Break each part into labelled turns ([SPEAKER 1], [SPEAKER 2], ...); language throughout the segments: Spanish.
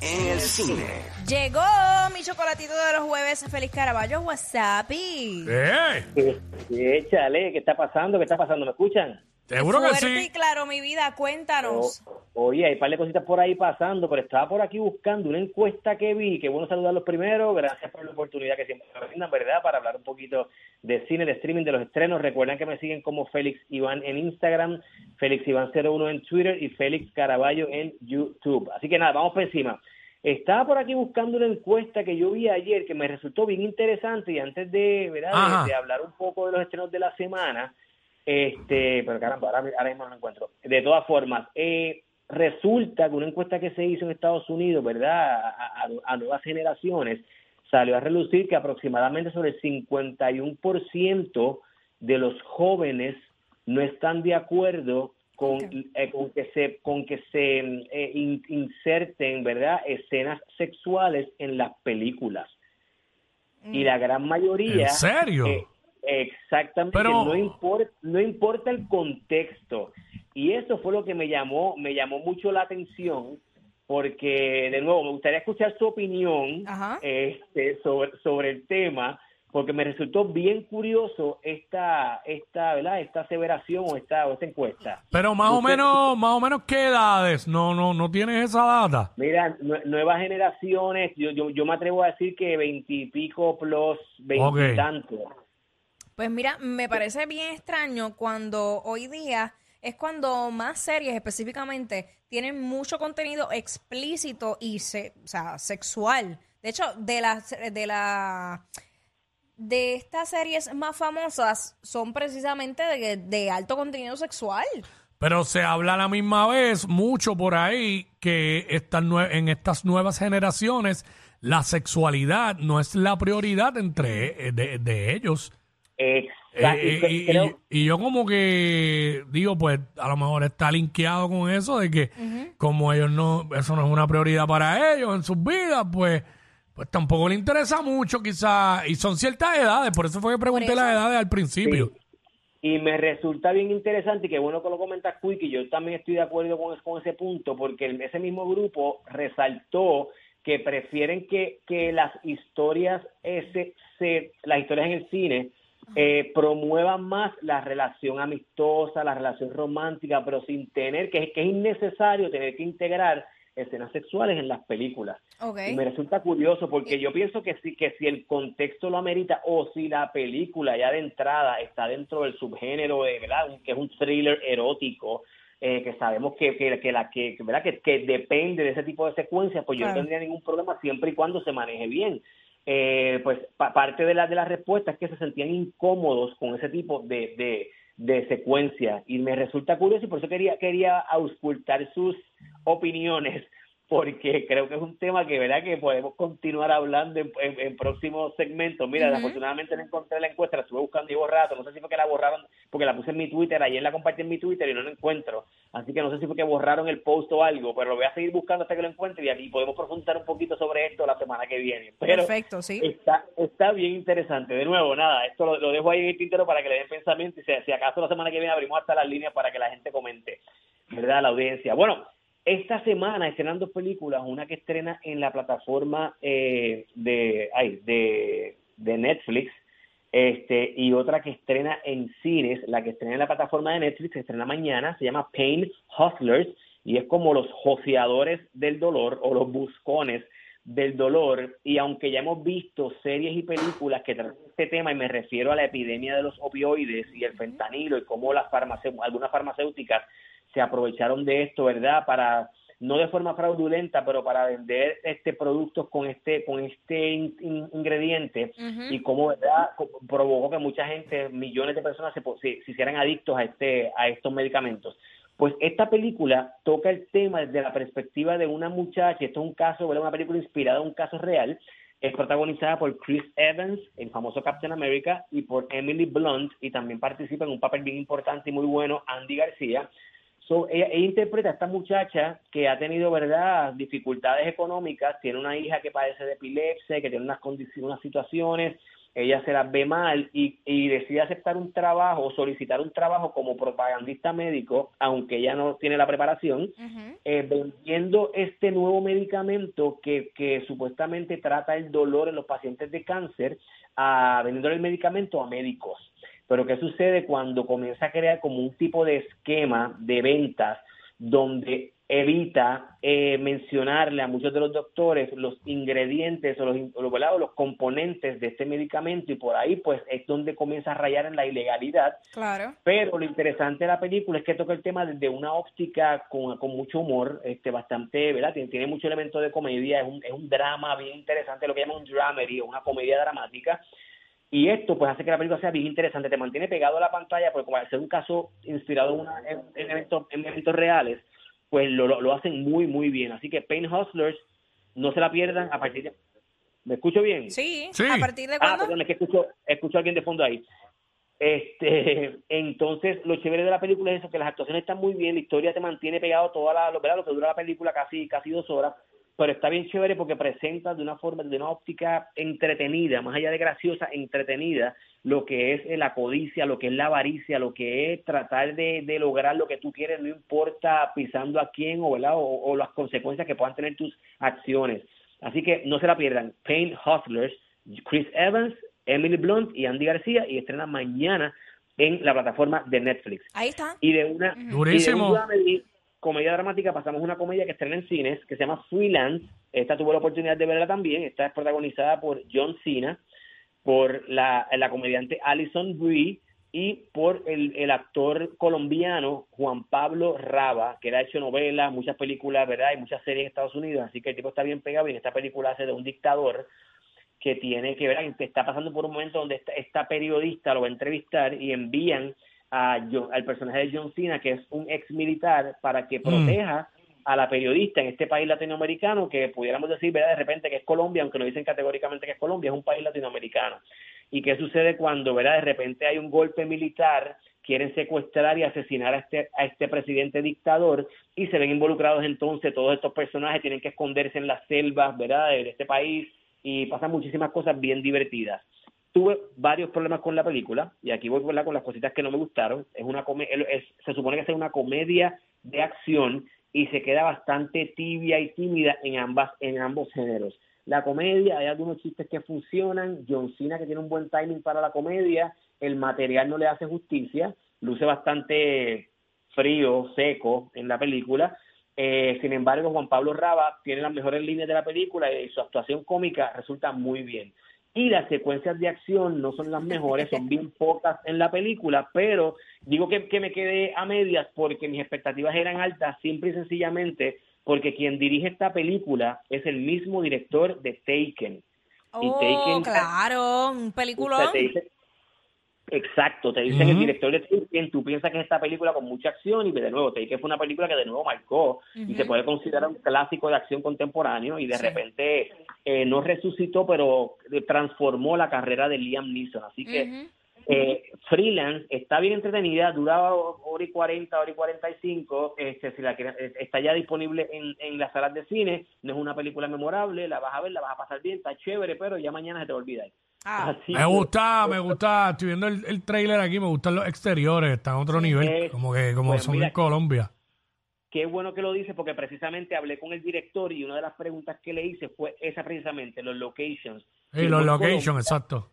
[SPEAKER 1] en el cine.
[SPEAKER 2] Llegó mi chocolatito de los jueves. Feliz Caraballo, WhatsApp.
[SPEAKER 3] ¡Eh!
[SPEAKER 4] Échale, ¿qué está pasando? ¿Qué está pasando? ¿Me escuchan?
[SPEAKER 3] Seguro que
[SPEAKER 2] Fuerte y
[SPEAKER 3] sí.
[SPEAKER 2] claro, mi vida, cuéntanos.
[SPEAKER 4] O- oye, hay un par de cositas por ahí pasando, pero estaba por aquí buscando una encuesta que vi. Qué bueno saludarlos primero. Gracias por la oportunidad que siempre me brindan, ¿verdad? Para hablar un poquito de cine, de streaming, de los estrenos. Recuerden que me siguen como Félix Iván en Instagram, Félix Iván01 en Twitter y Félix Caraballo en YouTube. Así que nada, vamos por encima. Estaba por aquí buscando una encuesta que yo vi ayer que me resultó bien interesante y antes de, ¿verdad? de- hablar un poco de los estrenos de la semana, este, pero caramba, ahora, ahora mismo no lo encuentro. De todas formas, eh, resulta que una encuesta que se hizo en Estados Unidos, ¿verdad? A, a- a nuevas generaciones, salió a relucir que aproximadamente sobre el 51% de los jóvenes no están de acuerdo con, eh, con que se con que se eh, in- inserten, ¿verdad? Escenas sexuales en las películas. Y la gran mayoría
[SPEAKER 3] ¿En serio?
[SPEAKER 4] eh, exactamente
[SPEAKER 3] Pero-
[SPEAKER 4] no importa no importa el contexto y eso fue lo que me llamó me llamó mucho la atención porque de nuevo me gustaría escuchar su opinión este, sobre sobre el tema porque me resultó bien curioso esta esta verdad esta aseveración o esta o esta encuesta
[SPEAKER 3] Pero más o menos, más o menos qué edades, no, no, no tienes esa data.
[SPEAKER 4] Mira, nue- nuevas generaciones, yo, yo, yo me atrevo a decir que veintipico plus veintitantos.
[SPEAKER 2] Pues mira, me parece bien extraño cuando hoy día es cuando más series específicamente tienen mucho contenido explícito y se, o sea, sexual. De hecho, de las de la de estas series más famosas son precisamente de, de alto contenido sexual.
[SPEAKER 3] Pero se habla a la misma vez mucho por ahí que estas nue- en estas nuevas generaciones la sexualidad no es la prioridad entre eh, de, de ellos.
[SPEAKER 4] Exacto.
[SPEAKER 3] Eh,
[SPEAKER 4] y
[SPEAKER 3] y,
[SPEAKER 4] creo-
[SPEAKER 3] y- y yo como que digo, pues a lo mejor está linkeado con eso de que como ellos no, eso no es una prioridad para ellos en sus vidas, pues, pues tampoco le interesa mucho quizás, y son ciertas edades, por eso fue que pregunté las edades al principio.
[SPEAKER 4] Y me resulta bien interesante y qué bueno que lo comentas, Quick, y yo también estoy de acuerdo con, con ese punto, porque el- ese mismo grupo resaltó que prefieren que, que las historias ese, se, las historias en el cine eh, promuevan más la relación amistosa, la relación romántica, pero sin tener que, que es innecesario tener que integrar escenas sexuales en las películas. Y me resulta curioso porque yo pienso que si, que si el contexto lo amerita o si la película ya de entrada está dentro del subgénero de, ¿verdad? Que es un thriller erótico, eh, que sabemos que, que, que la que, que, ¿verdad? Que, que depende de ese tipo de secuencias, pues yo
[SPEAKER 2] Claro.
[SPEAKER 4] no tendría ningún problema siempre y cuando se maneje bien. Eh, pues pa- parte de la de la respuesta es que se sentían incómodos con ese tipo de, de, de secuencia y me resulta curioso y por eso quería quería auscultar sus opiniones porque creo que es un tema que verdad que podemos continuar hablando en, en- en próximos segmentos. Mira,
[SPEAKER 2] Ujú.
[SPEAKER 4] desafortunadamente no encontré la encuesta, la estuve buscando y rato, no sé si fue que la borraron porque la puse en mi Twitter, ayer la compartí en mi Twitter y no la encuentro, así que no sé si fue que borraron el post o algo, pero lo voy a seguir buscando hasta que lo encuentre y aquí podemos profundizar un poquito sobre esto la semana que viene. Pero
[SPEAKER 2] Perfecto, sí.
[SPEAKER 4] Está, está bien interesante. De nuevo, nada, esto lo, lo dejo ahí en el tintero para que le den pensamiento y si, si acaso la semana que viene abrimos hasta las líneas para que la gente comente, ¿verdad? La audiencia. Bueno, esta semana estrenan dos películas, una que estrena en la plataforma eh, de, ay, de, de Netflix este y otra que estrena en cines, la que estrena en la plataforma de Netflix, se estrena mañana, se llama Pain Hustlers y es como los joseadores del dolor o los buscones del dolor y aunque ya hemos visto series y películas que tratan este tema y me refiero a la epidemia de los opioides y el fentanilo y cómo las farmacé- algunas farmacéuticas se aprovecharon de esto, ¿verdad? Para no de forma fraudulenta, pero para vender este productos con este con este in- in- ingrediente y cómo verdad provocó que mucha gente, millones de personas se, se, se hicieran adictos a este a estos medicamentos. Pues esta película toca el tema desde la perspectiva de una muchacha, esto es un caso, ¿verdad? una película inspirada en un caso real, es protagonizada por Chris Evans, el famoso Captain America, y por Emily Blunt, y también participa en un papel bien importante y muy bueno Andy García. So, ella, ella interpreta a esta muchacha que ha tenido, ¿verdad?, dificultades económicas, tiene una hija que padece de epilepsia, que tiene unas condiciones, unas situaciones, ella se las ve mal y, y decide aceptar un trabajo solicitar un trabajo como propagandista médico, aunque ella no tiene la preparación, eh, vendiendo este nuevo medicamento que, que supuestamente trata el dolor en los pacientes de cáncer, a, vendiendo el medicamento a médicos. Pero ¿qué sucede cuando comienza a crear como un tipo de esquema de ventas donde evita eh, mencionarle a muchos de los doctores los ingredientes o los, o los componentes de este medicamento y por ahí pues es donde comienza a rayar en la ilegalidad.
[SPEAKER 2] Claro.
[SPEAKER 4] Pero lo interesante de la película es que toca el tema desde una óptica con, con mucho humor, este bastante, ¿verdad? Tiene, tiene mucho elemento de comedia, es un, es un drama bien interesante, lo que llaman un dramedy una comedia dramática. Y esto pues hace que la película sea bien interesante, te mantiene pegado a la pantalla porque como al ser un caso inspirado en, una, en, en eventos, en eventos reales, pues lo, lo, hacen muy, muy bien. Así que Pain Hustlers, no se la pierdan a partir de... ¿Me escucho bien?
[SPEAKER 2] Sí,
[SPEAKER 3] Sí.
[SPEAKER 2] ¿a partir de
[SPEAKER 4] Ah,
[SPEAKER 2] cuándo?
[SPEAKER 4] perdón, es que escucho, escucho a alguien de fondo ahí. Este, entonces, lo chévere de la película es eso, que las actuaciones están muy bien, la historia te mantiene pegado toda la, lo, ¿verdad? lo que dura la película, casi, casi dos horas, pero está bien chévere porque presenta de una forma, de una óptica entretenida, más allá de graciosa, entretenida, lo que es eh, la codicia, lo que es la avaricia, lo que es tratar de, de lograr lo que tú quieres, no importa pisando a quién o, ¿verdad? o, o las consecuencias que puedan tener tus acciones. Así que no se la pierdan. Pain Hustlers, Chris Evans, Emily Blunt y Andy García y estrena mañana en la plataforma de Netflix.
[SPEAKER 2] Ahí está.
[SPEAKER 4] Y de una,
[SPEAKER 3] Durísimo.
[SPEAKER 4] y de un dramedy, comedia dramática pasamos una comedia que estrena en cines que se llama Freelance. Esta tuve la oportunidad de verla también. Esta es protagonizada por John Cena, por la, comediante Alison Brie y por el, actor colombiano Juan Pablo Raba, que ha hecho novelas, muchas películas, ¿verdad? Y muchas series en Estados Unidos, así que el tipo está bien pegado y en esta película hace de un dictador que tiene que ver, que está pasando por un momento donde esta, esta periodista lo va a entrevistar y envían a John- al personaje de John Cena, que es un ex militar, para que proteja a la periodista en este país latinoamericano, que pudiéramos decir, ¿verdad? De repente que es Colombia, aunque no dicen categóricamente que es Colombia, es un país latinoamericano. ¿Y qué sucede cuando, ¿verdad? De repente hay un golpe militar, quieren secuestrar y asesinar a este, a este presidente dictador y se ven involucrados entonces todos estos personajes, tienen que esconderse en las selvas, ¿verdad? De este país y pasan muchísimas cosas bien divertidas. Tuve varios problemas con la película y aquí voy ¿verdad? con las cositas que no me gustaron. Es una es- se supone que es una comedia de acción y se queda bastante tibia y tímida en ambas en ambos géneros. La comedia, hay algunos chistes que funcionan, John Cena que tiene un buen timing para la comedia, el material no le hace justicia, luce bastante frío, seco en la película. Eh, sin embargo, Juan Pablo Raba tiene las mejores líneas de la película y su actuación cómica resulta muy bien. Y las secuencias de acción no son las mejores, son bien pocas en la película, pero digo que, que me quedé a medias porque mis expectativas eran altas, simple y sencillamente porque quien dirige esta película es el mismo director de Taken. Y
[SPEAKER 2] Oh,
[SPEAKER 4] Taken-
[SPEAKER 2] claro, un
[SPEAKER 4] sea, te exacto, te dicen el director de Taken, tú piensas que es esta película con mucha acción y de nuevo, Taken fue una película que de nuevo marcó y se puede considerar un clásico de acción contemporáneo y de
[SPEAKER 2] Sí.
[SPEAKER 4] repente eh, no resucitó, pero transformó la carrera de Liam Neeson. Así que eh, Freelance está bien entretenida, duraba hora y 40, hora y 45, este, si la eh, está ya disponible en, en las salas de cine, no es una película memorable, la vas a ver, la vas a pasar bien, está chévere, pero ya mañana se te olvida.
[SPEAKER 2] Ah,
[SPEAKER 4] Así
[SPEAKER 3] Me
[SPEAKER 4] que-
[SPEAKER 3] gusta, me gusta. Estoy viendo el, el trailer aquí, me gustan los exteriores, están a otro nivel, como que como
[SPEAKER 4] pues
[SPEAKER 3] son
[SPEAKER 4] mira,
[SPEAKER 3] en Colombia.
[SPEAKER 4] Qué bueno que lo dice porque precisamente hablé con el director y una de las preguntas que le hice fue esa precisamente, los locations.
[SPEAKER 3] Sí, los locations,
[SPEAKER 4] Colombia,
[SPEAKER 3] exacto.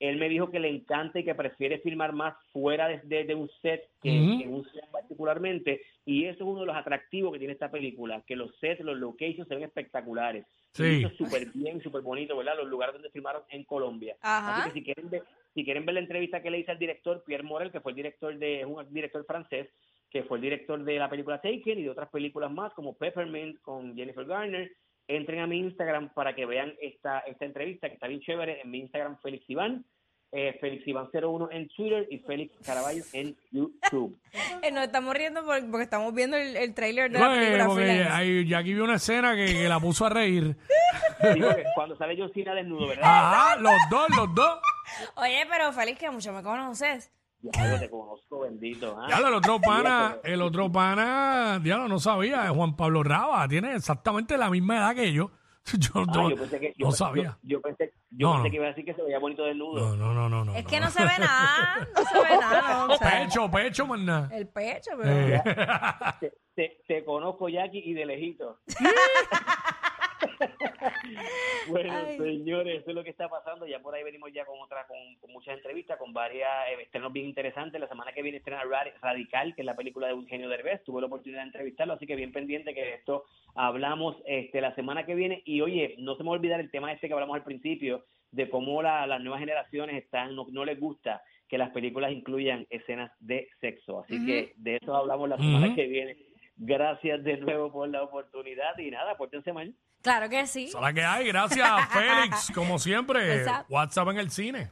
[SPEAKER 4] Él me dijo que le encanta y que prefiere filmar más fuera de, de- de un set que en un set particularmente y eso es uno de los atractivos que tiene esta película, que los sets, los locations se ven espectaculares.
[SPEAKER 3] Sí.
[SPEAKER 4] Y eso es súper bien, súper bonito, ¿verdad? Los lugares donde filmaron en Colombia.
[SPEAKER 2] Ajá.
[SPEAKER 4] Así que si quieren ver, si quieren ver la entrevista que le hice al director Pierre Morel, que fue el director de, es un director francés, que fue el director de la película Taken y de otras películas más como Peppermint con Jennifer Garner, entren a mi Instagram para que vean esta, esta entrevista que está bien chévere en mi Instagram Félix Iván, eh, Félix Iván 01 en Twitter y Félix Caraballo en YouTube.
[SPEAKER 2] Eh, nos estamos riendo por- porque estamos viendo el, el trailer de la
[SPEAKER 3] Oye,
[SPEAKER 2] película
[SPEAKER 3] porque ahí, Jackie vio una escena que, que la puso a reír.
[SPEAKER 4] Digo que cuando sale John Cena desnudo, ¿verdad?
[SPEAKER 3] Ajá, los dos, los dos.
[SPEAKER 2] Oye, pero Félix, que mucho me conoces.
[SPEAKER 4] Ya te conozco, bendito. ¿ah?
[SPEAKER 3] Ya el otro pana, el otro pana, ya no sabía, Juan Pablo Raba, tiene exactamente la misma edad que yo. Yo,
[SPEAKER 4] Ah,
[SPEAKER 3] no-
[SPEAKER 4] yo pensé que, yo,
[SPEAKER 3] no sabía.
[SPEAKER 4] Yo, yo pensé, Yo
[SPEAKER 3] No,
[SPEAKER 4] pensé
[SPEAKER 3] no.
[SPEAKER 4] que iba a decir que se veía bonito desnudo.
[SPEAKER 3] No, no, no, no. no
[SPEAKER 2] Es que
[SPEAKER 3] no.
[SPEAKER 2] se ve nada, no se ve nada. no, o sea,
[SPEAKER 3] Pecho, pecho, nada.
[SPEAKER 2] el pecho, pero...
[SPEAKER 3] Eh,
[SPEAKER 4] Te, te- te conozco, Jackie, y de lejito. bueno,
[SPEAKER 2] Ay.
[SPEAKER 4] señores, eso es lo que está pasando. Ya por ahí venimos ya con otra, con, con muchas entrevistas, con varias eh, estrenos bien interesantes. La semana que viene estrena Ra- Radical, que es la película de Eugenio Derbez. Tuve la oportunidad de entrevistarlo, así que bien pendiente que de esto hablamos este la semana que viene. Y oye, no se me va a olvidar el tema este que hablamos al principio, de cómo la- las nuevas generaciones están no, no les gusta que las películas incluyan escenas de sexo. Así que de eso hablamos la semana que viene. Gracias de nuevo por la oportunidad y nada, pórtense mal.
[SPEAKER 2] Claro que sí.
[SPEAKER 3] esa es la que hay. Gracias, Félix. Como siempre,
[SPEAKER 2] WhatsApp.
[SPEAKER 3] WhatsApp en el cine.